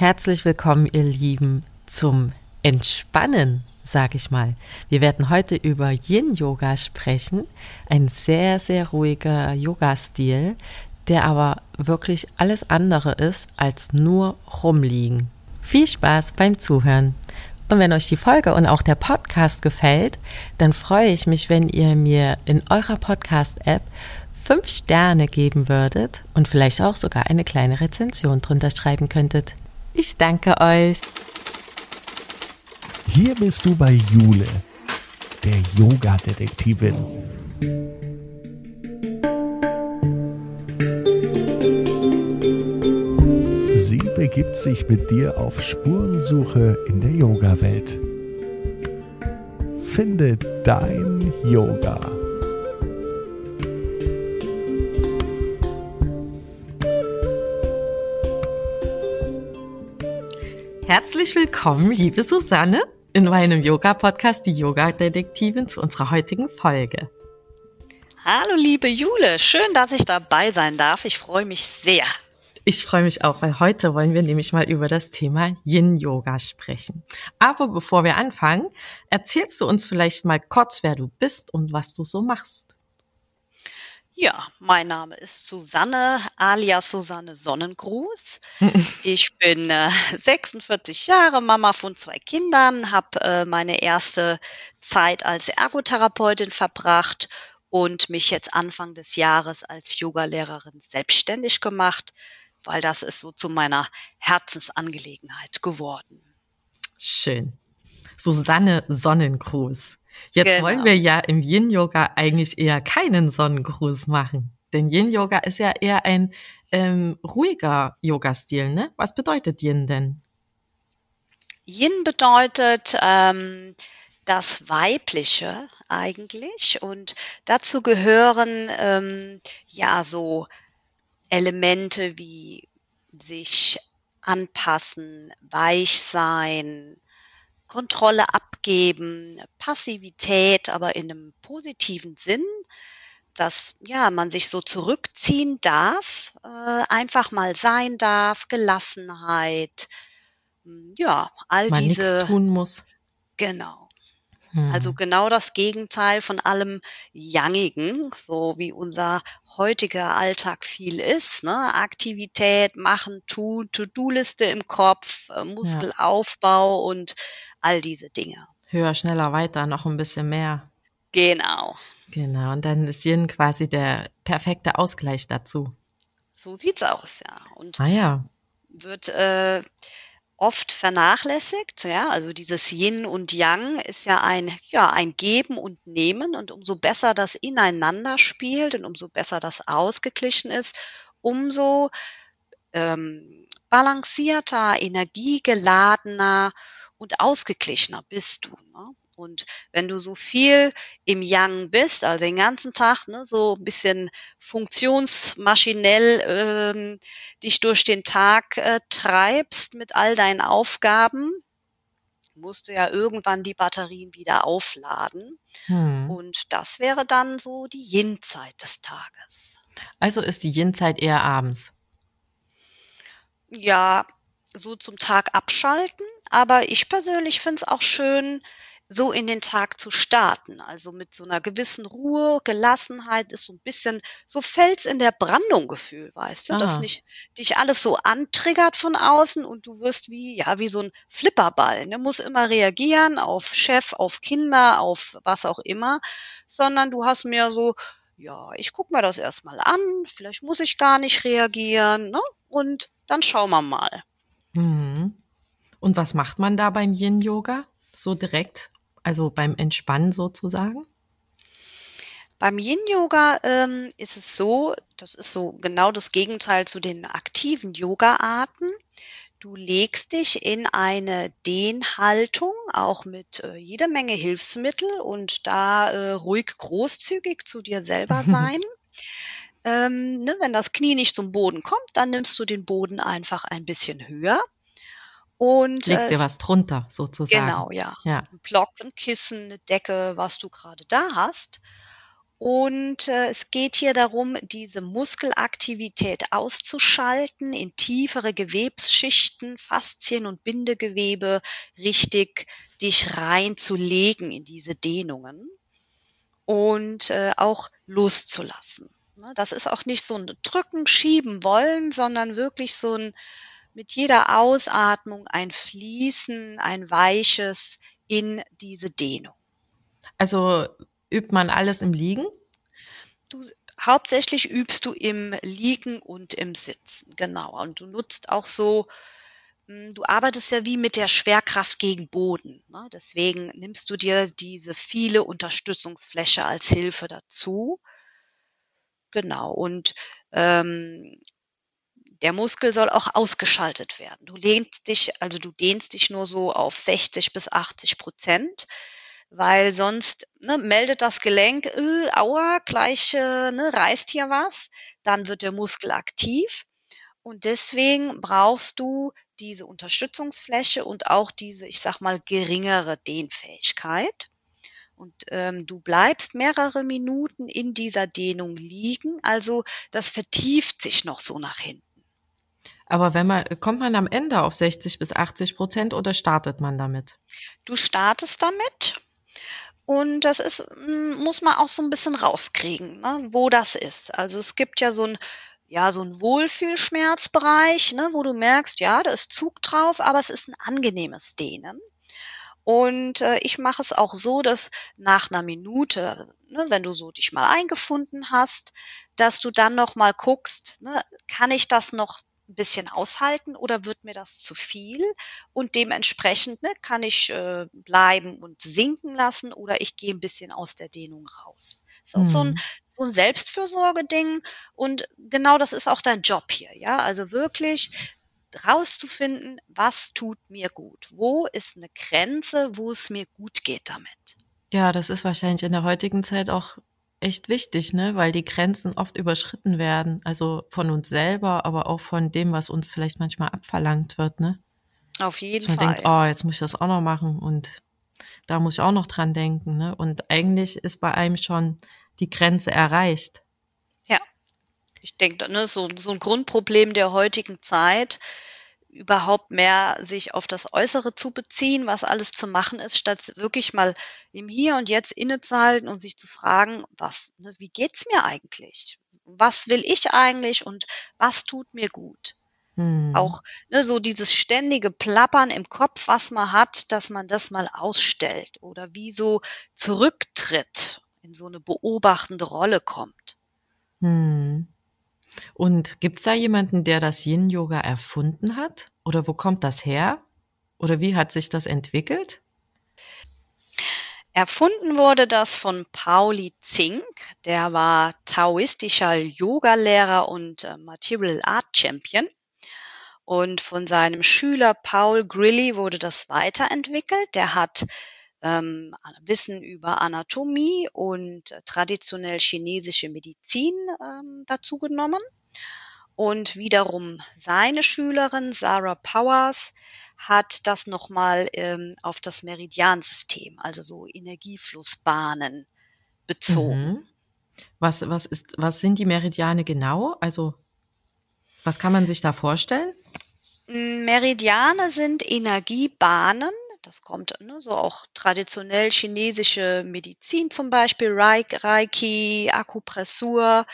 Herzlich willkommen, ihr Lieben, zum Entspannen, sag ich mal. Wir werden heute über Yin-Yoga sprechen, ein sehr, sehr ruhiger Yoga-Stil, der aber wirklich alles andere ist als nur rumliegen. Viel Spaß beim Zuhören. Und wenn euch die Folge und auch der Podcast gefällt, dann freue ich mich, wenn ihr mir in eurer Podcast-App fünf Sterne geben würdet und vielleicht auch sogar eine kleine Rezension drunter schreiben könntet. Ich danke euch. Hier bist du bei Jule, der Yoga-Detektivin. Sie begibt sich mit dir auf Spurensuche in der Yoga-Welt. Finde dein Yoga. Herzlich willkommen, liebe Susanne, in meinem Yoga-Podcast, die Yoga-Detektivin, zu unserer heutigen Folge. Hallo, liebe Jule, schön, dass ich dabei sein darf. Ich freue mich sehr. Ich freue mich auch, weil heute wollen wir nämlich mal über das Thema Yin-Yoga sprechen. Aber bevor wir anfangen, erzählst du uns vielleicht mal kurz, wer du bist und was du so machst. Ja, mein Name ist Susanne alias Susanne Sonnengruß. Ich bin äh, 46 Jahre, Mama von zwei Kindern, habe äh, meine erste Zeit als Ergotherapeutin verbracht und mich jetzt Anfang des Jahres als Yogalehrerin selbstständig gemacht, weil das ist so zu meiner Herzensangelegenheit geworden. Schön. Susanne Sonnengruß. Jetzt genau. wollen wir ja im Yin-Yoga eigentlich eher keinen Sonnengruß machen. Denn Yin-Yoga ist ja eher ein ähm, ruhiger Yoga-Stil, ne? Was bedeutet Yin denn? Yin bedeutet ähm, das Weibliche eigentlich und dazu gehören ähm, ja so Elemente wie sich anpassen, weich sein, Kontrolle abgeben, Passivität, aber in einem positiven Sinn, dass ja man sich so zurückziehen darf, äh, einfach mal sein darf, Gelassenheit, hm, ja all man diese tun muss. Genau. Also hm. genau das Gegenteil von allem Yangigen, so wie unser heutiger Alltag viel ist. Ne? Aktivität, machen, tun, To-Do-Liste im Kopf, äh, Muskelaufbau ja. und all diese Dinge. Höher, schneller, weiter, noch ein bisschen mehr. Genau. Genau, und dann ist Yin quasi der perfekte Ausgleich dazu. So sieht's aus, ja. Und ah, ja. wird äh, oft vernachlässigt, ja. Also dieses Yin und Yang ist ja ein, ja, ein Geben und Nehmen und umso besser das ineinander spielt und umso besser das ausgeglichen ist, umso ähm, balancierter, energiegeladener und ausgeglichener bist du. Ne? Und wenn du so viel im Yang bist, also den ganzen Tag, ne, so ein bisschen funktionsmaschinell ähm, dich durch den Tag äh, treibst mit all deinen Aufgaben, musst du ja irgendwann die Batterien wieder aufladen. Hm. Und das wäre dann so die Yin-Zeit des Tages. Also ist die Yin-Zeit eher abends? Ja, so zum Tag abschalten. Aber ich persönlich finde es auch schön, so in den Tag zu starten. Also mit so einer gewissen Ruhe, Gelassenheit ist so ein bisschen so Fels in der Brandung Gefühl, weißt du, ah. dass nicht dich alles so antriggert von außen und du wirst wie, ja, wie so ein Flipperball. Ne? Muss immer reagieren auf Chef, auf Kinder, auf was auch immer, sondern du hast mehr so, ja, ich guck mir das erstmal an, vielleicht muss ich gar nicht reagieren, ne? Und dann schauen wir mal. Mhm. Und was macht man da beim Yin-Yoga? So direkt, also beim Entspannen sozusagen? Beim Yin-Yoga ähm, ist es so, das ist so genau das Gegenteil zu den aktiven Yoga-Arten. Du legst dich in eine Dehnhaltung, auch mit äh, jeder Menge Hilfsmittel und da äh, ruhig großzügig zu dir selber sein. Ähm, ne, wenn das Knie nicht zum Boden kommt, dann nimmst du den Boden einfach ein bisschen höher. Und legst äh, dir was drunter sozusagen. Genau, ja. ja. Ein Block, ein Kissen, eine Decke, was du gerade da hast. Und äh, es geht hier darum, diese Muskelaktivität auszuschalten, in tiefere Gewebsschichten, Faszien und Bindegewebe richtig dich reinzulegen in diese Dehnungen und äh, auch loszulassen. Ne, das ist auch nicht so ein Drücken, Schieben wollen, sondern wirklich so ein mit jeder Ausatmung ein Fließen, ein weiches in diese Dehnung. Also übt man alles im Liegen? Du, hauptsächlich übst du im Liegen und im Sitzen, genau. Und du nutzt auch so, hm, du arbeitest ja wie mit der Schwerkraft gegen Boden. Ne? Deswegen nimmst du dir diese viele Unterstützungsfläche als Hilfe dazu. Genau. Und ähm, der Muskel soll auch ausgeschaltet werden. Du lehnst dich, also du dehnst dich nur so auf 60 bis 80 Prozent weil sonst ne, meldet das Gelenk, äh, aua, gleich äh, ne, reißt hier was, dann wird der Muskel aktiv. Und deswegen brauchst du diese Unterstützungsfläche und auch diese, ich sag mal, geringere Dehnfähigkeit. Und ähm, du bleibst mehrere Minuten in dieser Dehnung liegen, also das vertieft sich noch so nach hinten. Aber wenn man, kommt man am Ende auf 60 bis 80 Prozent oder startet man damit? Du startest damit und das ist, hm, muss man auch so ein bisschen rauskriegen, ne, wo das ist. Also es gibt ja so ein ja, so ein Wohlfühlschmerzbereich, ne, wo du merkst, ja, da ist Zug drauf, aber es ist ein angenehmes Dehnen. Und äh, ich mache es auch so, dass nach einer Minute, ne, wenn du so dich mal eingefunden hast, dass du dann noch mal guckst, ne, kann ich das noch ein bisschen aushalten oder wird mir das zu viel? Und dementsprechend ne, kann ich äh, bleiben und sinken lassen oder ich gehe ein bisschen aus der Dehnung raus. ist auch mhm. so ein, mhm. so ein Selbstfürsorge-Ding und genau das ist auch dein Job hier, ja. Also wirklich rauszufinden, was tut mir gut? Wo ist eine Grenze, wo es mir gut geht damit? Ja, das ist wahrscheinlich in der heutigen Zeit auch echt wichtig, ne? Weil die Grenzen oft überschritten werden. Also von uns selber, aber auch von dem, was uns vielleicht manchmal abverlangt wird, ne? Auf jeden Dass man Fall. denkt, oh, jetzt muss ich das auch noch machen und da muss ich auch noch dran denken, ne? Und eigentlich ist bei einem schon die Grenze erreicht. Ich denke, ne, so, so ein Grundproblem der heutigen Zeit überhaupt mehr sich auf das Äußere zu beziehen, was alles zu machen ist, statt wirklich mal im Hier und Jetzt innezuhalten und sich zu fragen, was, ne, wie geht's mir eigentlich? Was will ich eigentlich und was tut mir gut? Hm. Auch ne, so dieses ständige Plappern im Kopf, was man hat, dass man das mal ausstellt oder wie so zurücktritt, in so eine beobachtende Rolle kommt. Hm. Und gibt's da jemanden, der das Yin-Yoga erfunden hat? Oder wo kommt das her? Oder wie hat sich das entwickelt? Erfunden wurde das von Pauli Zink. Der war taoistischer Yogalehrer und äh, Material Art Champion. Und von seinem Schüler Paul Grilly wurde das weiterentwickelt. Der hat ähm, Wissen über Anatomie und äh, traditionell chinesische Medizin ähm, dazu genommen. Und wiederum seine Schülerin Sarah Powers hat das nochmal ähm, auf das Meridiansystem, also so Energieflussbahnen bezogen. Mhm. Was, was, ist, was sind die Meridiane genau? Also was kann man sich da vorstellen? Meridiane sind Energiebahnen, das kommt ne, so auch traditionell chinesische Medizin zum Beispiel, Reiki, Akupressur,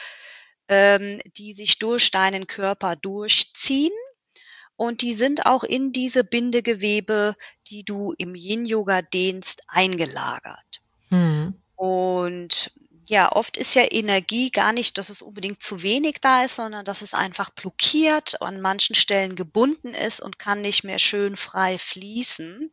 ähm, die sich durch deinen Körper durchziehen. Und die sind auch in diese Bindegewebe, die du im Yin-Yoga dehnst, eingelagert. Mhm. Und ja, oft ist ja Energie gar nicht, dass es unbedingt zu wenig da ist, sondern dass es einfach blockiert, an manchen Stellen gebunden ist und kann nicht mehr schön frei fließen.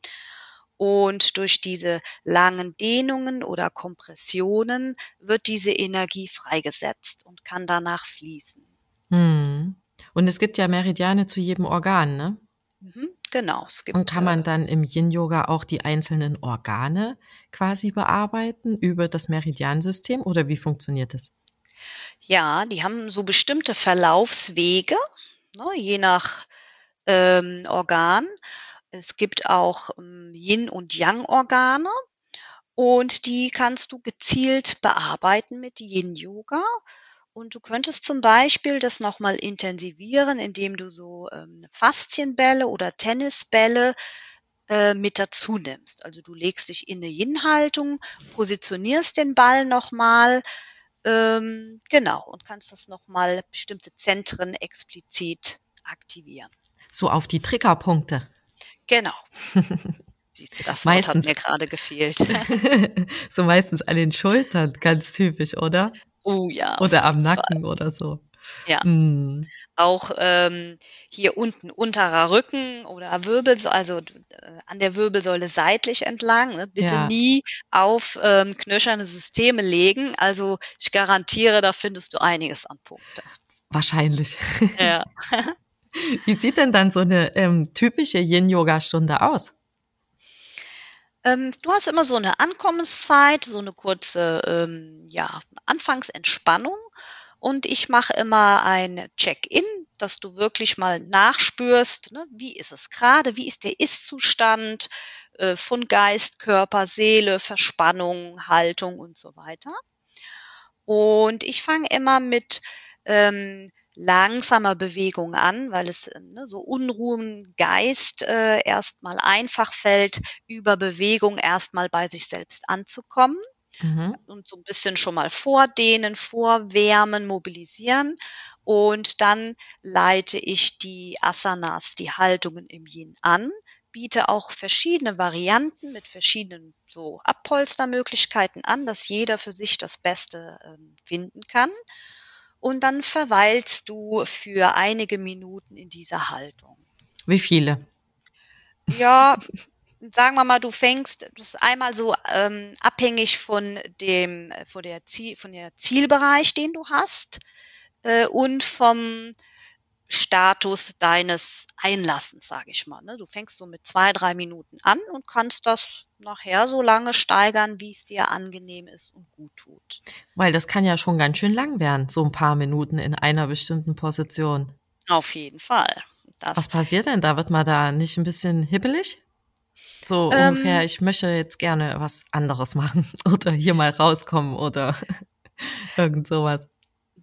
Und durch diese langen Dehnungen oder Kompressionen wird diese Energie freigesetzt und kann danach fließen. Hm. Und es gibt ja Meridiane zu jedem Organ, ne? Mhm, genau. Es gibt, und kann man äh, dann im Yin-Yoga auch die einzelnen Organe quasi bearbeiten über das Meridiansystem oder wie funktioniert das? Ja, die haben so bestimmte Verlaufswege, ne, je nach ähm, Organ. Es gibt auch ähm, Yin- und Yang-Organe. Und die kannst du gezielt bearbeiten mit Yin-Yoga. Und du könntest zum Beispiel das nochmal intensivieren, indem du so ähm, Faszienbälle oder Tennisbälle äh, mit dazu nimmst. Also du legst dich in eine Yin-Haltung, positionierst den Ball nochmal, ähm, genau, und kannst das nochmal bestimmte Zentren explizit aktivieren. So auf die Triggerpunkte. Genau. Siehst du, das Wort hat mir gerade gefehlt. so meistens an den Schultern, ganz typisch, oder? Oh ja. Oder am Nacken Fall. oder so. Ja. Mm. Auch ähm, hier unten unterer Rücken oder Wirbel, also äh, an der Wirbelsäule seitlich entlang. Ne? Bitte ja. nie auf ähm, knöcherne Systeme legen. Also ich garantiere, da findest du einiges an Punkte. Wahrscheinlich. Ja. Wie sieht denn dann so eine ähm, typische Yin-Yoga-Stunde aus? Ähm, du hast immer so eine Ankommenszeit, so eine kurze ähm, ja, Anfangsentspannung. Und ich mache immer ein Check-in, dass du wirklich mal nachspürst, ne, wie ist es gerade, wie ist der Ist-Zustand äh, von Geist, Körper, Seele, Verspannung, Haltung und so weiter. Und ich fange immer mit ähm, langsamer Bewegung an, weil es ne, so Unruhen Geist äh, erstmal einfach fällt, über Bewegung erstmal bei sich selbst anzukommen. Mhm. Und so ein bisschen schon mal vordehnen, vorwärmen, mobilisieren. Und dann leite ich die Asanas, die Haltungen im Yin an, biete auch verschiedene Varianten mit verschiedenen so Abpolstermöglichkeiten an, dass jeder für sich das Beste äh, finden kann. Und dann verweilst du für einige Minuten in dieser Haltung. Wie viele? Ja, sagen wir mal, du fängst, das ist einmal so ähm, abhängig von dem, von der, Ziel, von der Zielbereich, den du hast äh, und vom Status deines Einlassens, sage ich mal. Ne? Du fängst so mit zwei, drei Minuten an und kannst das nachher so lange steigern, wie es dir angenehm ist und gut tut. Weil das kann ja schon ganz schön lang werden, so ein paar Minuten in einer bestimmten Position. Auf jeden Fall. Das Was passiert denn da? Wird man da nicht ein bisschen hibbelig? So ähm, ungefähr, ich möchte jetzt gerne was anderes machen oder hier mal rauskommen oder irgend sowas.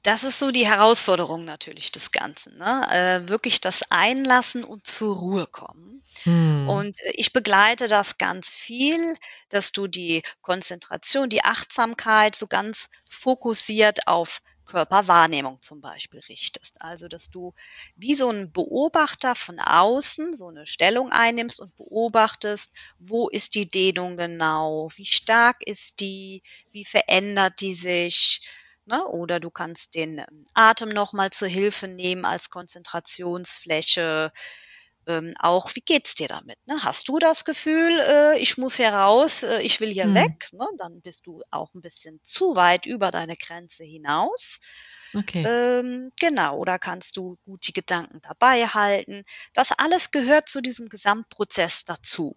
Das ist so die Herausforderung natürlich des Ganzen. Ne? Äh, wirklich das Einlassen und zur Ruhe kommen. Hm. Und äh, ich begleite das ganz viel, dass du die Konzentration, die Achtsamkeit so ganz fokussiert auf Körperwahrnehmung zum Beispiel richtest. Also, dass du wie so ein Beobachter von außen so eine Stellung einnimmst und beobachtest, wo ist die Dehnung genau, wie stark ist die, wie verändert die sich. Ne? Oder du kannst den ähm, Atem nochmal zur Hilfe nehmen als Konzentrationsfläche ähm, auch, wie geht's dir damit? Ne? Hast du das Gefühl, äh, ich muss hier raus, äh, ich will hier hm. weg? Ne? Dann bist du auch ein bisschen zu weit über deine Grenze hinaus. Okay. Ähm, genau, oder kannst du gut die Gedanken dabei halten? Das alles gehört zu diesem Gesamtprozess dazu.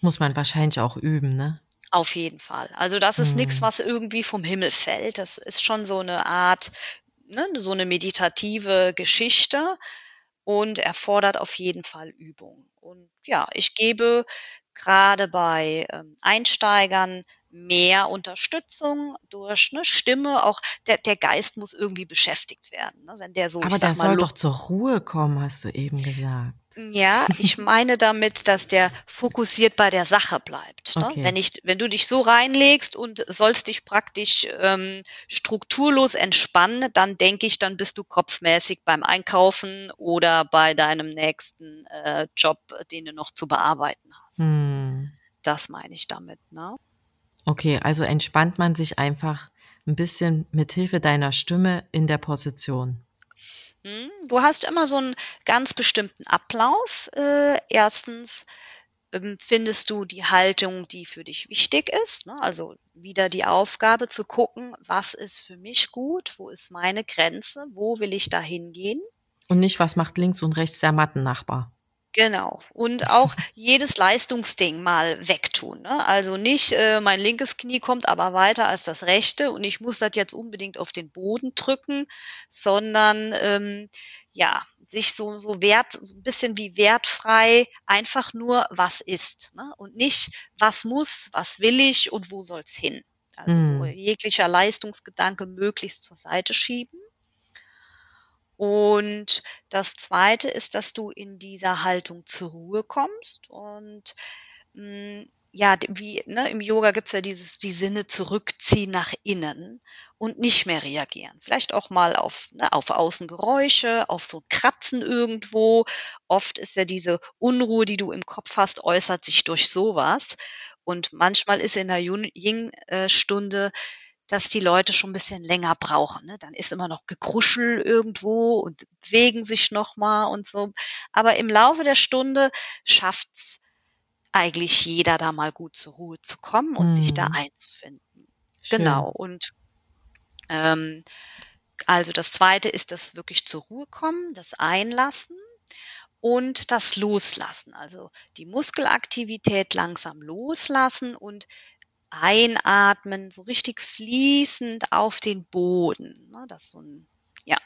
Muss man wahrscheinlich auch üben, ne? Auf jeden Fall. Also das ist hm. nichts, was irgendwie vom Himmel fällt. Das ist schon so eine Art, ne, so eine meditative Geschichte und erfordert auf jeden Fall Übung. Und ja, ich gebe gerade bei ähm, Einsteigern mehr Unterstützung durch eine Stimme. Auch der, der Geist muss irgendwie beschäftigt werden. Ne? Wenn der so, Aber der soll doch zur Ruhe kommen, hast du eben gesagt. Ja, ich meine damit, dass der fokussiert bei der Sache bleibt. Ne? Okay. Wenn, ich, wenn du dich so reinlegst und sollst dich praktisch ähm, strukturlos entspannen, dann denke ich, dann bist du kopfmäßig beim Einkaufen oder bei deinem nächsten äh, Job, den du noch zu bearbeiten hast. Hm. Das meine ich damit. Ne? Okay, also entspannt man sich einfach ein bisschen mit Hilfe deiner Stimme in der Position. Hm, du hast immer so einen ganz bestimmten Ablauf. Äh, erstens ähm, findest du die Haltung, die für dich wichtig ist. Ne? Also wieder die Aufgabe zu gucken, was ist für mich gut, wo ist meine Grenze, wo will ich da hingehen. Und nicht, was macht links und rechts der Mattennachbar. Genau. Und auch jedes Leistungsding mal wegtun. Ne? Also nicht, äh, mein linkes Knie kommt aber weiter als das rechte und ich muss das jetzt unbedingt auf den Boden drücken, sondern ähm, ja, sich so, so wert, so ein bisschen wie wertfrei einfach nur, was ist. Ne? Und nicht, was muss, was will ich und wo soll's hin. Also so Mhm. jeglicher Leistungsgedanke möglichst zur Seite schieben. Und das Zweite ist, dass du in dieser Haltung zur Ruhe kommst und mh, ja, d- wie ne, im Yoga gibt's ja dieses die Sinne zurückziehen nach innen und nicht mehr reagieren. Vielleicht auch mal auf, ne, auf Außengeräusche, auf so Kratzen irgendwo. Oft ist ja diese Unruhe, die du im Kopf hast, äußert sich durch sowas. Und manchmal ist in der Yin-Stunde dass die Leute schon ein bisschen länger brauchen. Ne? Dann ist immer noch Gekruschel irgendwo und bewegen sich noch mal und so. Aber im Laufe der Stunde schafft's eigentlich jeder, da mal gut zur Ruhe zu kommen und sich da Mhm. einzufinden. Schön. Genau. Und ähm, also das Zweite ist das wirklich zur Ruhe kommen, das Einlassen und das Loslassen. Also die Muskelaktivität langsam loslassen und einatmen, so richtig fließend auf den Boden. Ne? Das so ein, ja,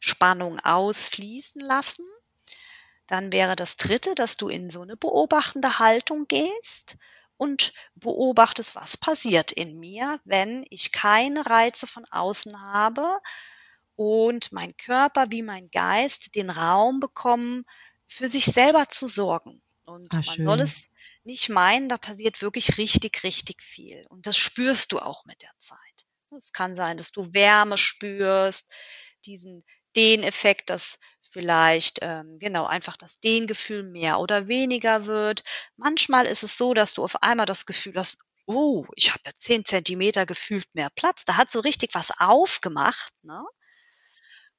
Spannung ausfließen lassen. Dann wäre das dritte, dass du in so eine beobachtende Haltung gehst und beobachtest, was passiert in mir, wenn ich keine Reize von außen habe und mein Körper wie mein Geist den Raum bekommen, für sich selber zu sorgen. Und Ah, man soll schön. es nicht meinen, da passiert wirklich richtig, richtig viel. Und das spürst du auch mit der Zeit. Es kann sein, dass du Wärme spürst, diesen Dehneffekt, dass vielleicht ähm, genau einfach das Dehngefühl mehr oder weniger wird. Manchmal ist es so, dass du auf einmal das Gefühl hast, oh, ich habe ja zehn Zentimeter gefühlt mehr Platz. Da hat so richtig was aufgemacht, ne?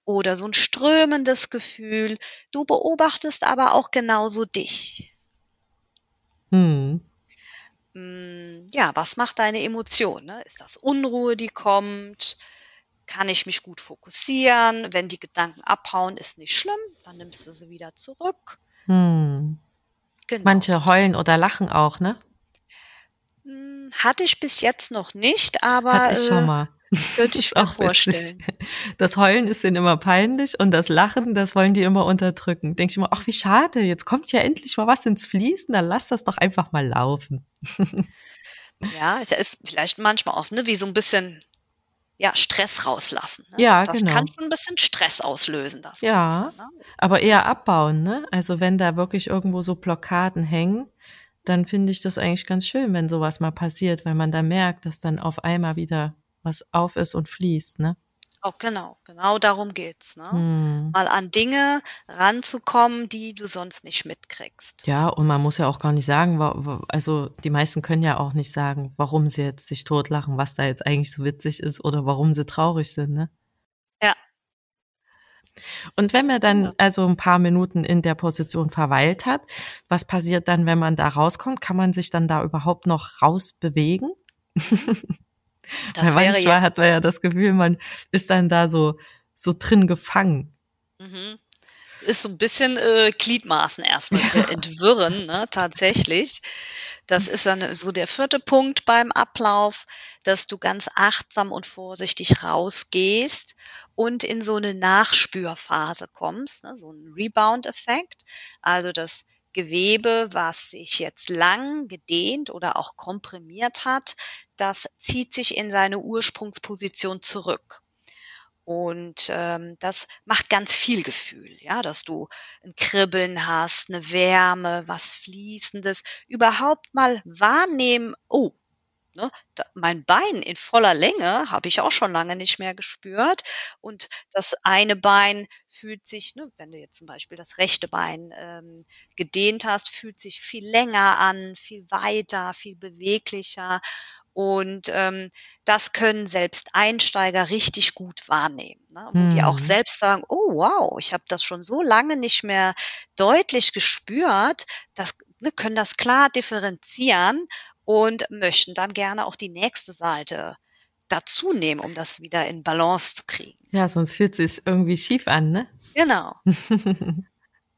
Oder so ein strömendes Gefühl. Du beobachtest aber auch genauso dich. Mhm. Hm, ja, was macht deine Emotion, ne? Ist das Unruhe, die kommt? Kann ich mich gut fokussieren? Wenn die Gedanken abhauen, ist nicht schlimm, dann nimmst du sie wieder zurück. Hm. Genau. Manche heulen oder lachen auch, ne? Hm, hatte ich bis jetzt noch nicht, aber Hatte ich schon äh, mal. Könnte ich mir auch witzig. vorstellen. Das Heulen ist denen immer peinlich und das Lachen, das wollen die immer unterdrücken. Denke ich immer, ach wie schade, jetzt kommt ja endlich mal was ins Fließen, dann lass das doch einfach mal laufen. Ja, es ist vielleicht manchmal auch, ne, wie so ein bisschen, ja, Stress rauslassen. Ne? Ja, das genau. kann schon ein bisschen Stress auslösen, das Ja. Ganze. Ne? Aber eher abbauen, ne? Also wenn da wirklich irgendwo so Blockaden hängen, dann finde ich das eigentlich ganz schön, wenn sowas mal passiert, weil man da merkt, dass dann auf einmal wieder was auf ist und fließt, ne? Auch genau, genau darum geht's. Ne? Hm. Mal an Dinge ranzukommen, die du sonst nicht mitkriegst. Ja, und man muss ja auch gar nicht sagen, also die meisten können ja auch nicht sagen, warum sie jetzt sich totlachen, was da jetzt eigentlich so witzig ist oder warum sie traurig sind, ne? Ja. Und wenn man dann also ein paar Minuten in der Position verweilt hat, was passiert dann, wenn man da rauskommt? Kann man sich dann da überhaupt noch rausbewegen? Das Weil manchmal ja, hat man ja das Gefühl, man ist dann da so, so drin gefangen. mhm. ist so ein bisschen äh, Gliedmaßen erstmal wieder entwirren, ne, tatsächlich. Das ist dann so der vierte Punkt beim Ablauf, dass du ganz achtsam und vorsichtig rausgehst und in so eine Nachspürphase kommst, ne, so ein Rebound-Effekt. Also das Gewebe, was sich jetzt lang gedehnt oder auch komprimiert hat, das zieht sich in seine Ursprungsposition zurück. Und ähm, das macht ganz viel Gefühl, ja, dass du ein Kribbeln hast, eine Wärme, was Fließendes, überhaupt mal wahrnehmen, oh, ne, da, mein Bein in voller Länge habe ich auch schon lange nicht mehr gespürt. Und das eine Bein fühlt sich, ne, wenn du jetzt zum Beispiel das rechte Bein ähm, gedehnt hast, fühlt sich viel länger an, viel weiter, viel beweglicher. Und ähm, das können selbst Einsteiger richtig gut wahrnehmen, ne? wo die auch Hm. selbst sagen, oh wow, ich habe das schon so lange nicht mehr deutlich gespürt, das, ne, können das klar differenzieren und möchten dann gerne auch die nächste Seite dazu nehmen, um das wieder in Balance zu kriegen. Ja, sonst fühlt es sich irgendwie schief an, ne? Genau.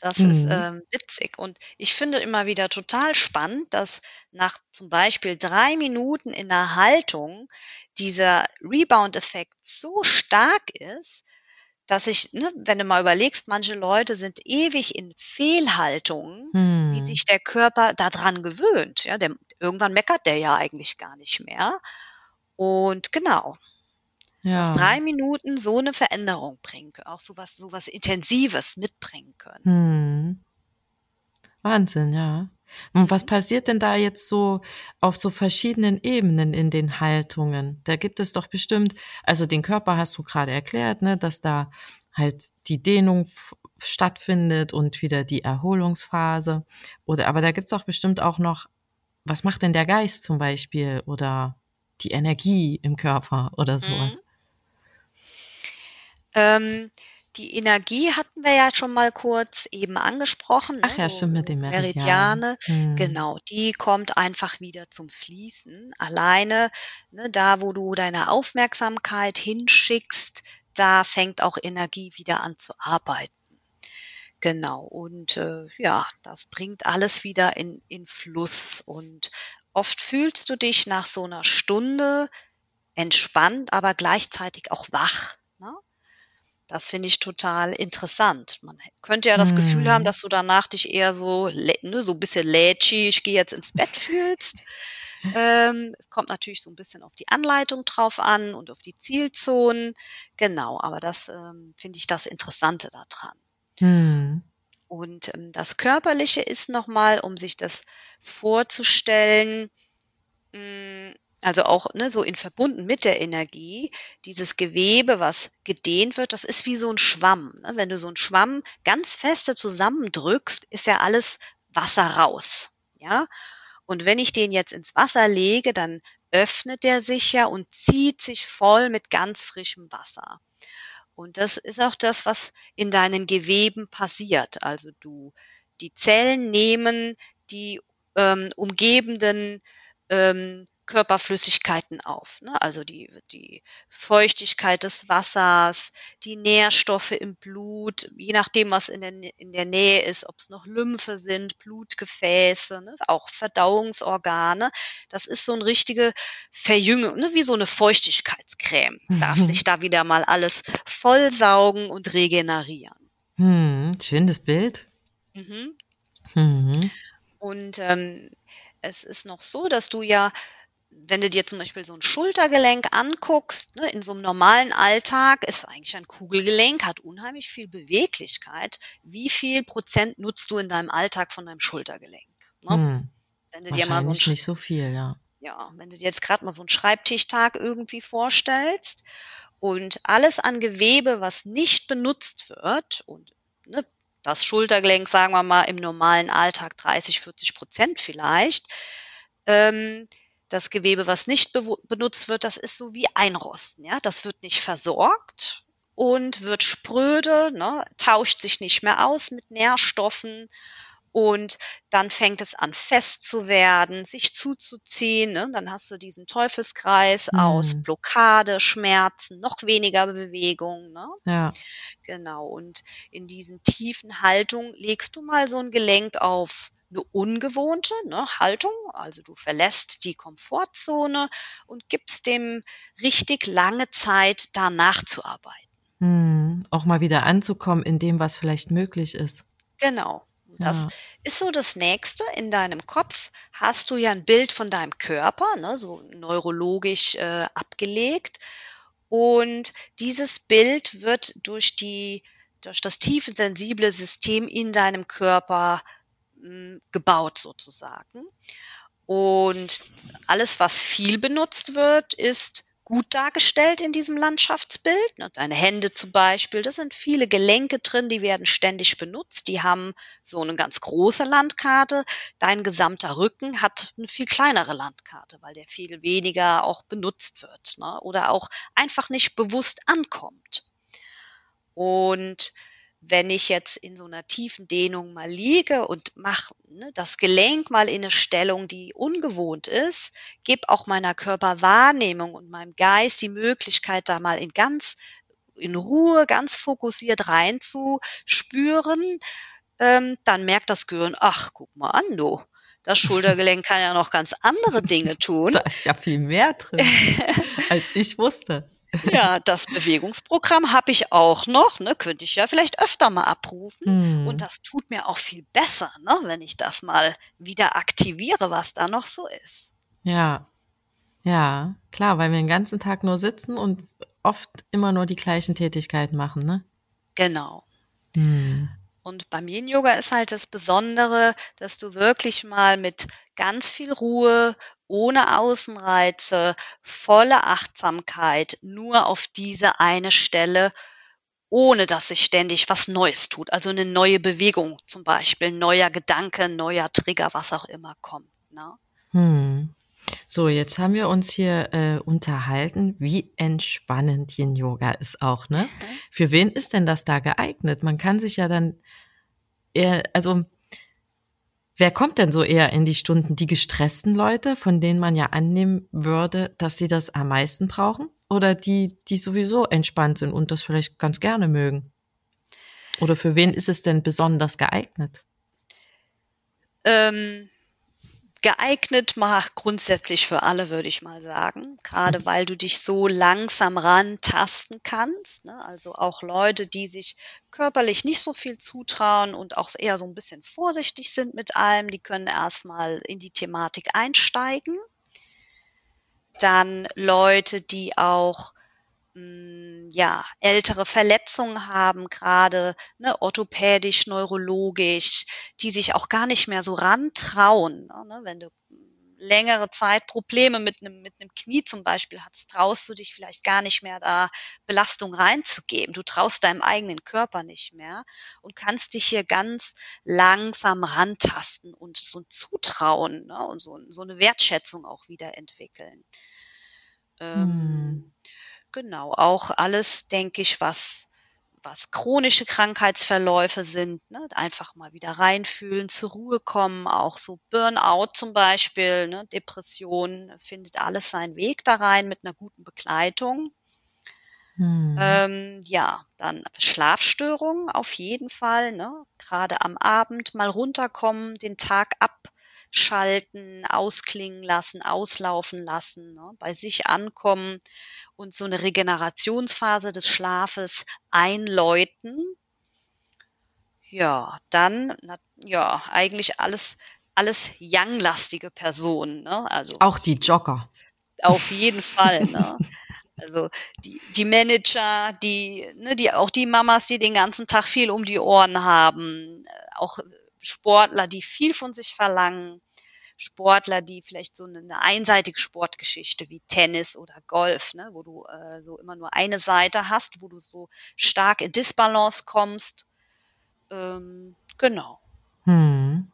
Das mhm. ist ähm, witzig. Und ich finde immer wieder total spannend, dass nach zum Beispiel drei Minuten in der Haltung dieser Rebound-Effekt so stark ist, dass ich, ne, wenn du mal überlegst, manche Leute sind ewig in Fehlhaltungen, hm. wie sich der Körper daran gewöhnt. Ja, der, irgendwann meckert der ja eigentlich gar nicht mehr. Und genau, ja. dass drei Minuten so eine Veränderung bringen können, auch so was, so was Intensives mitbringen können. Hm. Wahnsinn, ja. Und was passiert denn da jetzt so auf so verschiedenen Ebenen in den Haltungen? Da gibt es doch bestimmt, also den Körper hast du gerade erklärt, ne, dass da halt die Dehnung stattfindet und wieder die Erholungsphase. Oder aber da gibt's auch bestimmt auch noch, was macht denn der Geist zum Beispiel oder die Energie im Körper oder sowas? Mhm. Ähm, die Energie hatten wir ja schon mal kurz eben angesprochen. Ne? Ach ja, so stimmt mit dem Meridiane. Meridiane. Hm. Genau, die kommt einfach wieder zum Fließen. Alleine, ne, da wo du deine Aufmerksamkeit hinschickst, da fängt auch Energie wieder an zu arbeiten. Genau, und äh, ja, das bringt alles wieder in, in Fluss. Und oft fühlst du dich nach so einer Stunde entspannt, aber gleichzeitig auch wach. Das finde ich total interessant. Man könnte ja das hm. Gefühl haben, hm. dass du danach dich eher so, ne, so ein bisschen lätschig, ich gehe jetzt ins Bett fühlst. Ähm, es kommt natürlich so ein bisschen auf die Anleitung drauf an und auf die Zielzonen. Genau, aber das ähm, finde ich das Interessante daran. Hm. Und ähm, das Körperliche ist nochmal, um sich das vorzustellen, mh, hm, also auch ne, so in verbunden mit der Energie, dieses Gewebe, was gedehnt wird, das ist wie so ein Schwamm. Ne? Wenn du so einen Schwamm ganz feste zusammendrückst, ist ja alles Wasser raus. Ja? Und wenn ich den jetzt ins Wasser lege, dann öffnet der sich ja und zieht sich voll mit ganz frischem Wasser. Und das ist auch das, was in deinen Geweben passiert. Also du, die Zellen nehmen die ähm, umgebenden ähm, Körperflüssigkeiten auf. Ne? Also die, die Feuchtigkeit des Wassers, die Nährstoffe im Blut, je nachdem, was in der, in der Nähe ist, ob es noch Lymphe sind, Blutgefäße, ne? auch Verdauungsorgane. Das ist so eine richtige Verjüngung, ne? wie so eine Feuchtigkeitscreme. Darf sich da wieder mal alles vollsaugen und regenerieren. Hm, schönes Bild. Mhm. Mhm. Und ähm, es ist noch so, dass du ja wenn du dir zum Beispiel so ein Schultergelenk anguckst, ne, in so einem normalen Alltag ist eigentlich ein Kugelgelenk, hat unheimlich viel Beweglichkeit. Wie viel Prozent nutzt du in deinem Alltag von deinem Schultergelenk? Ne? Hm. Wenn du dir mal so ein, nicht so viel, ja. Ja, wenn du dir jetzt gerade mal so einen Schreibtischtag irgendwie vorstellst und alles an Gewebe, was nicht benutzt wird und ne, das Schultergelenk, sagen wir mal, im normalen Alltag 30, 40 Prozent vielleicht, ähm, das Gewebe, was nicht be benutzt wird, das ist so wie Einrosten. Ja? Das wird nicht versorgt und wird spröde, ne? tauscht sich nicht mehr aus mit Nährstoffen und dann fängt es an fest zu werden, sich zuzuziehen. Ne? Dann hast du diesen Teufelskreis mhm. aus Blockade, Schmerzen, noch weniger Bewegung. Ne? Ja. Genau. Und in diesen tiefen Haltungen legst du mal so ein Gelenk auf eine ungewohnte ne, Haltung. Also du verlässt die Komfortzone und gibst dem richtig lange Zeit, da nachzuarbeiten. Hm, auch mal wieder anzukommen in dem, was vielleicht möglich ist. Genau. Das ja. ist so das Nächste. In deinem Kopf hast du ja ein Bild von deinem Körper, ne, so neurologisch äh, abgelegt. Und dieses Bild wird durch die durch das tiefensensible System in deinem Körper gebaut sozusagen. Und alles, was viel benutzt wird, ist gut dargestellt in diesem Landschaftsbild. Ne, deine Hände zum Beispiel, da sind viele Gelenke drin, die werden ständig benutzt. Die haben so eine ganz große Landkarte. Dein gesamter Rücken hat eine viel kleinere Landkarte, weil der viel weniger auch benutzt wird ne? oder auch einfach nicht bewusst ankommt. Und wenn ich jetzt in so einer tiefen Dehnung mal liege und mache ne, das Gelenk mal in eine Stellung, die ungewohnt ist, gebe auch meiner Körperwahrnehmung und meinem Geist die Möglichkeit, da mal in ganz in Ruhe, ganz fokussiert reinzuspüren, ähm, dann merkt das Gehirn, ach, guck mal an, du. Das Schultergelenk kann ja noch ganz andere Dinge tun. Da ist ja viel mehr drin, als ich wusste. Ja, das Bewegungsprogramm habe ich auch noch, ne, könnte ich ja vielleicht öfter mal abrufen. Hm. Und das tut mir auch viel besser, ne, wenn ich das mal wieder aktiviere, was da noch so ist. Ja, ja, klar, weil wir den ganzen Tag nur sitzen und oft immer nur die gleichen Tätigkeiten machen, ne? Genau. Hm. Und beim Yin Yoga ist halt das Besondere, dass du wirklich mal mit ganz viel Ruhe, ohne Außenreize, volle Achtsamkeit nur auf diese eine Stelle, ohne dass sich ständig was Neues tut. Also eine neue Bewegung zum Beispiel, neuer Gedanke, neuer Trigger, was auch immer kommt. Ne? Hm. So, jetzt haben wir uns hier äh, unterhalten, wie entspannend Yin Yoga ist auch, ne? Für wen ist denn das da geeignet? Man kann sich ja dann eher, also wer kommt denn so eher in die Stunden? Die gestressten Leute, von denen man ja annehmen würde, dass sie das am meisten brauchen? Oder die, die sowieso entspannt sind und das vielleicht ganz gerne mögen? Oder für wen ist es denn besonders geeignet? Ähm, geeignet mal grundsätzlich für alle, würde ich mal sagen. Gerade weil du dich so langsam rantasten kannst. Ne? Also auch Leute, die sich körperlich nicht so viel zutrauen und auch eher so ein bisschen vorsichtig sind mit allem, die können erstmal in die Thematik einsteigen. Dann Leute, die auch ja, ältere Verletzungen haben, gerade ne, orthopädisch, neurologisch, die sich auch gar nicht mehr so rantrauen. Ne? Wenn du längere Zeit Probleme mit einem, mit Knie zum Beispiel hast, traust du dich vielleicht gar nicht mehr da Belastung reinzugeben. Du traust deinem eigenen Körper nicht mehr und kannst dich hier ganz langsam rantasten und so ein Zutrauen ne, und so, so eine Wertschätzung auch wieder entwickeln. Ähm, Hm. Genau, auch alles, denke ich, was, was chronische Krankheitsverläufe sind, ne? einfach mal wieder reinfühlen, zur Ruhe kommen, auch so Burnout zum Beispiel, ne? Depression, findet alles seinen Weg da rein mit einer guten Begleitung. Hm. Ähm, ja, dann Schlafstörungen auf jeden Fall, ne? gerade am Abend mal runterkommen, den Tag abschalten, ausklingen lassen, auslaufen lassen, ne? bei sich ankommen und so eine Regenerationsphase des Schlafes einläuten. Ja, dann, na, ja, eigentlich alles, alles Yang-lastige Personen, ne? Also Auch die Jogger. auf jeden Fall, ne? Also die, die Manager, die, ne, die, auch die Mamas, die den ganzen Tag viel um die Ohren haben, äh, auch Sportler, die viel von sich verlangen, Sportler, die vielleicht so eine, einseitige Sportgeschichte wie Tennis oder Golf, ne, wo du äh, so immer nur eine Seite hast, wo du so stark in Disbalance kommst. Ähm, genau. Hm.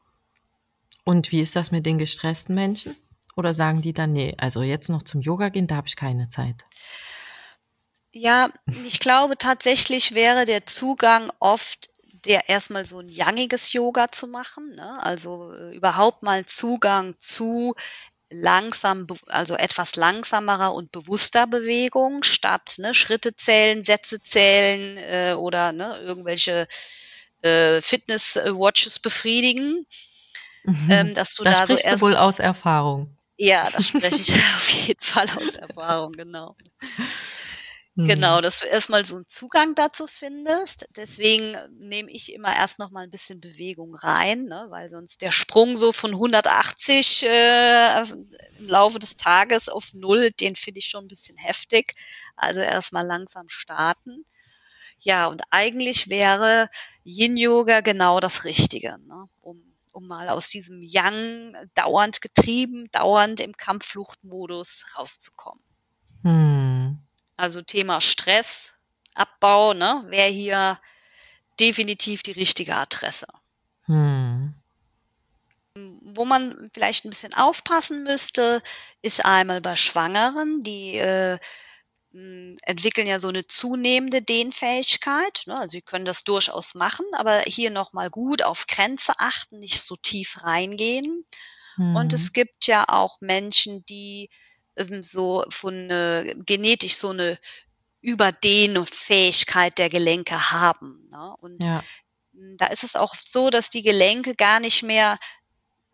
Und wie ist das mit den gestressten Menschen? Oder sagen die dann, nee, also jetzt noch zum Yoga gehen, da habe ich keine Zeit. Ja, ich glaube tatsächlich wäre der Zugang oft der erstmal so ein yangiges Yoga zu machen, ne? also äh, überhaupt mal Zugang zu langsam, also etwas langsamerer und bewusster Bewegung statt ne, Schritte zählen, Sätze zählen äh, oder ne, irgendwelche äh, Fitness-Watches befriedigen, ähm, dass du da da so sprichst du erst wohl aus Erfahrung. ja, da spreche ich auf jeden Fall aus Erfahrung, genau. Genau, dass du erstmal so einen Zugang dazu findest. Deswegen nehme ich immer erst noch mal ein bisschen Bewegung rein, ne? weil sonst der Sprung so von 180 äh, im Laufe des Tages auf null, den finde ich schon ein bisschen heftig. Also erstmal langsam starten. Ja, und eigentlich wäre Yin-Yoga genau das Richtige, ne? um, um mal aus diesem Yang dauernd getrieben, dauernd im Kampffluchtmodus rauszukommen. Hm. Also Thema Stress, Abbau, ne, wäre hier definitiv die richtige Adresse. Hm. Wo man vielleicht ein bisschen aufpassen müsste, ist einmal bei Schwangeren, die äh, entwickeln ja so eine zunehmende Dehnfähigkeit. Ne? Also sie können das durchaus machen, aber hier nochmal gut auf Grenze achten, nicht so tief reingehen. Und Hm. es gibt ja auch Menschen, die ähm, so von äh, genetisch so eine Überdehnfähigkeit der Gelenke haben. Ne? Und Ja. hm, da ist es auch so, dass die Gelenke gar nicht mehr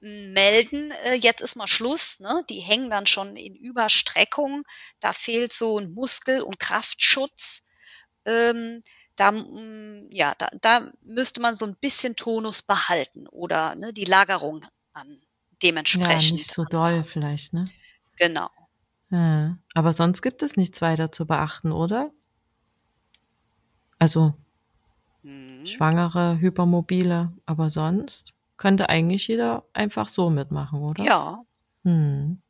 hm, melden, äh, jetzt ist mal Schluss. Ne? Die hängen dann schon in Überstreckung. Da fehlt so ein Muskel- und Kraftschutz. Ähm, da, hm, ja, da, da müsste man so ein bisschen Tonus behalten oder ne, die Lagerung an dementsprechend. Ja, nicht so doll vielleicht, ne? Genau. Ja, aber sonst gibt es nichts weiter zu beachten, oder? Also hm. Schwangere, Hypermobile, aber sonst könnte eigentlich jeder einfach so mitmachen, oder? Ja. Hm.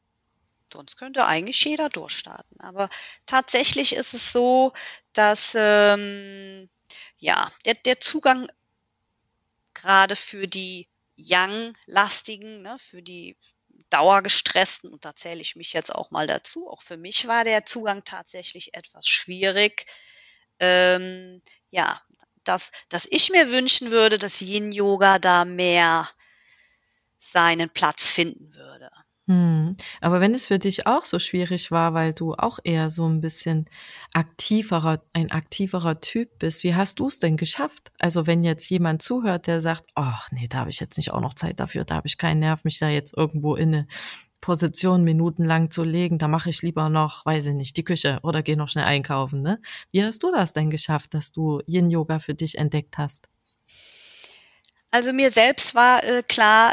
Sonst könnte eigentlich jeder durchstarten. Aber tatsächlich ist es so, dass ähm, ja, der, der Zugang gerade für die Young-Lastigen, ne, für die Dauergestressten, und da zähle ich mich jetzt auch mal dazu, auch für mich war der Zugang tatsächlich etwas schwierig. Ähm, ja, dass, dass ich mir wünschen würde, dass Yin-Yoga da mehr seinen Platz finden würde. Hm. Aber wenn es für dich auch so schwierig war, weil du auch eher so ein bisschen aktiverer, ein aktiverer Typ bist, wie hast du es denn geschafft? Also wenn jetzt jemand zuhört, der sagt, ach nee, da habe ich jetzt nicht auch noch Zeit dafür, da habe ich keinen Nerv, mich da jetzt irgendwo in eine Position minutenlang zu legen, da mache ich lieber noch, weiß ich nicht, die Küche oder gehe noch schnell einkaufen. Ne? Wie hast du das denn geschafft, dass du Yin-Yoga für dich entdeckt hast? Also mir selbst war äh, klar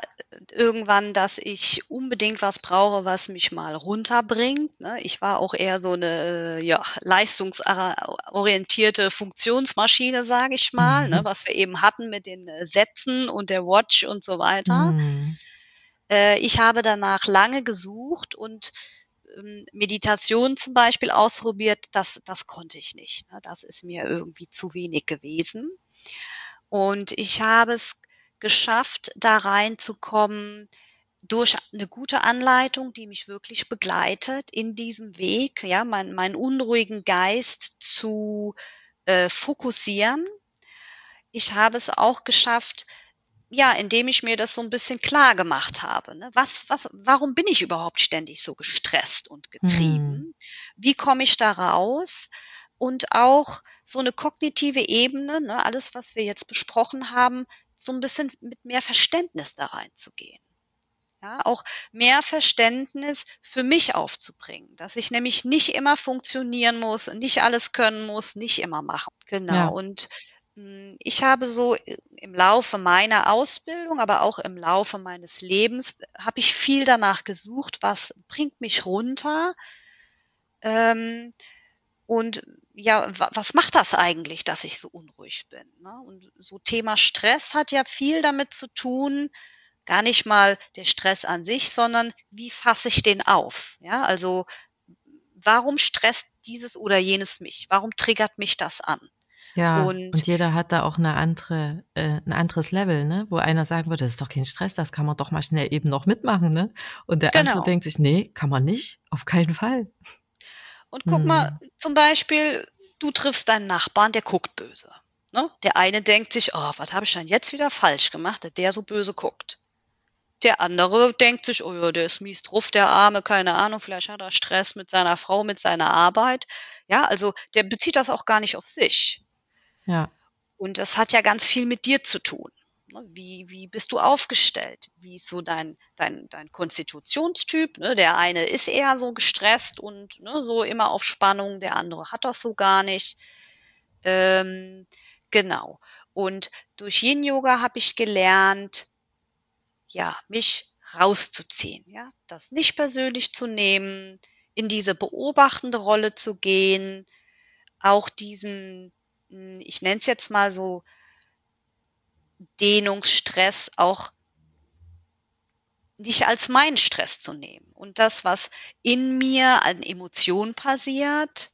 irgendwann, dass ich unbedingt was brauche, was mich mal runterbringt. Ne? Ich war auch eher so eine äh, ja, leistungsorientierte Funktionsmaschine, sage ich mal, ne? mhm. ne? was wir eben hatten mit den äh, Sätzen und der Watch und so weiter. Mhm. Äh, ich habe danach lange gesucht und ähm, Meditation zum Beispiel ausprobiert. Das, das konnte ich nicht. Ne? Das ist mir irgendwie zu wenig gewesen. Und ich habe es geschafft, da reinzukommen durch eine gute Anleitung, die mich wirklich begleitet in diesem Weg, ja, mein, meinen unruhigen Geist zu äh, fokussieren. Ich habe es auch geschafft, ja, indem ich mir das so ein bisschen klar gemacht habe. Ne? Was, was, warum bin ich überhaupt ständig so gestresst und getrieben? Hm. Wie komme ich da raus? Und auch so eine kognitive Ebene, ne, alles, was wir jetzt besprochen haben, so ein bisschen mit mehr Verständnis da reinzugehen. Ja, auch mehr Verständnis für mich aufzubringen, dass ich nämlich nicht immer funktionieren muss, nicht alles können muss, nicht immer machen. Genau. Ja. Und hm, ich habe so im Laufe meiner Ausbildung, aber auch im Laufe meines Lebens, habe ich viel danach gesucht, was bringt mich runter. Ähm, und ja, was macht das eigentlich, dass ich so unruhig bin? Ne? Und so Thema Stress hat ja viel damit zu tun, gar nicht mal der Stress an sich, sondern wie fasse ich den auf? Ja, also warum stresst dieses oder jenes mich? Warum triggert mich das an? Ja, und, und jeder hat da auch eine andere, äh, ein anderes Level, ne? Wo einer sagen würde, das ist doch kein Stress, das kann man doch mal schnell eben noch mitmachen, ne? Und der genau. andere denkt sich, nee, kann man nicht, auf keinen Fall. Und guck hm. mal, zum Beispiel, du triffst deinen Nachbarn, der guckt böse. Ne? Der eine denkt sich, oh, was habe ich denn jetzt wieder falsch gemacht, dass der so böse guckt. Der andere denkt sich, oh ja, der ist mies drauf, der Arme, keine Ahnung, vielleicht hat er Stress mit seiner Frau, mit seiner Arbeit. Ja, also der bezieht das auch gar nicht auf sich. Ja. Und das hat ja ganz viel mit dir zu tun. Ne? Wie, wie bist du aufgestellt? Wie ist so dein, dein, dein Konstitutionstyp? Ne? Der eine ist eher so gestresst und ne, so immer auf Spannung, der andere hat das so gar nicht. Ähm, genau. Und durch Yin Yoga habe ich gelernt, ja, mich rauszuziehen, ja, das nicht persönlich zu nehmen, in diese beobachtende Rolle zu gehen, auch diesen, hm, ich nenne es jetzt mal so, Dehnungsstress auch nicht als meinen Stress zu nehmen. Und das, was in mir an Emotionen passiert,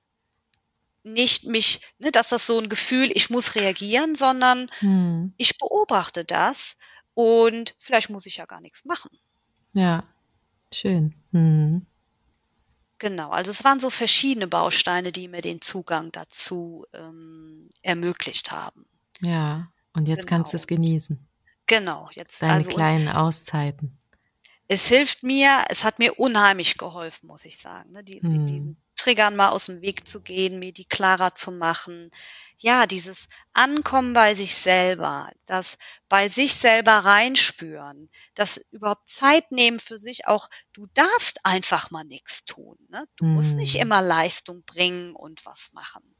nicht mich, ne, dass das so ein Gefühl, ich muss reagieren, sondern hm. ich beobachte das und vielleicht muss ich ja gar nichts machen. Ja, schön. Hm. Genau, also es waren so verschiedene Bausteine, die mir den Zugang dazu ähm, ermöglicht haben. Ja. Und jetzt genau. kannst du es genießen. Genau, jetzt deine also, kleinen Auszeiten. Es hilft mir, es hat mir unheimlich geholfen, muss ich sagen, ne? Die, diesen Triggern mal aus dem Weg zu gehen, mir die klarer zu machen. ja, dieses Ankommen bei sich selber, das bei sich selber reinspüren, das überhaupt Zeit nehmen für sich auch, du darfst einfach mal nichts tun. Ne? Du musst nicht Hm. immer Leistung bringen und was machen.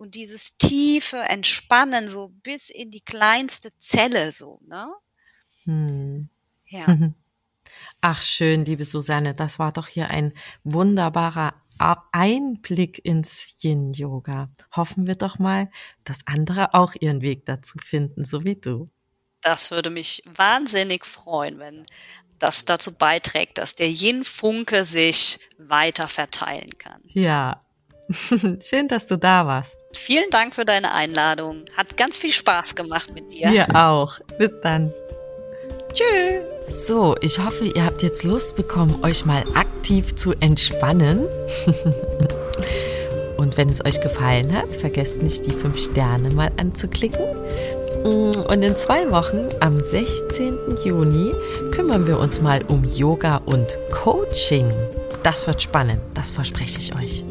Und dieses tiefe Entspannen, so bis in die kleinste Zelle, so, ne? Hm. Ja. Ach schön, liebe Susanne, das war doch hier ein wunderbarer Einblick ins Yin-Yoga. Hoffen wir doch mal, dass andere auch ihren Weg dazu finden, so wie du. Das würde mich wahnsinnig freuen, wenn das dazu beiträgt, dass der Yin-Funke sich weiter verteilen kann. Ja, schön, dass du da warst. Vielen Dank für deine Einladung. Hat ganz viel Spaß gemacht mit dir. Mir auch. Bis dann. Tschüss. So, ich hoffe, ihr habt jetzt Lust bekommen, euch mal aktiv zu entspannen. Und wenn es euch gefallen hat, vergesst nicht, die fünf Sterne mal anzuklicken. Und in zwei Wochen, am 16. Juni, kümmern wir uns mal um Yoga und Coaching. Das wird spannend, das verspreche ich euch.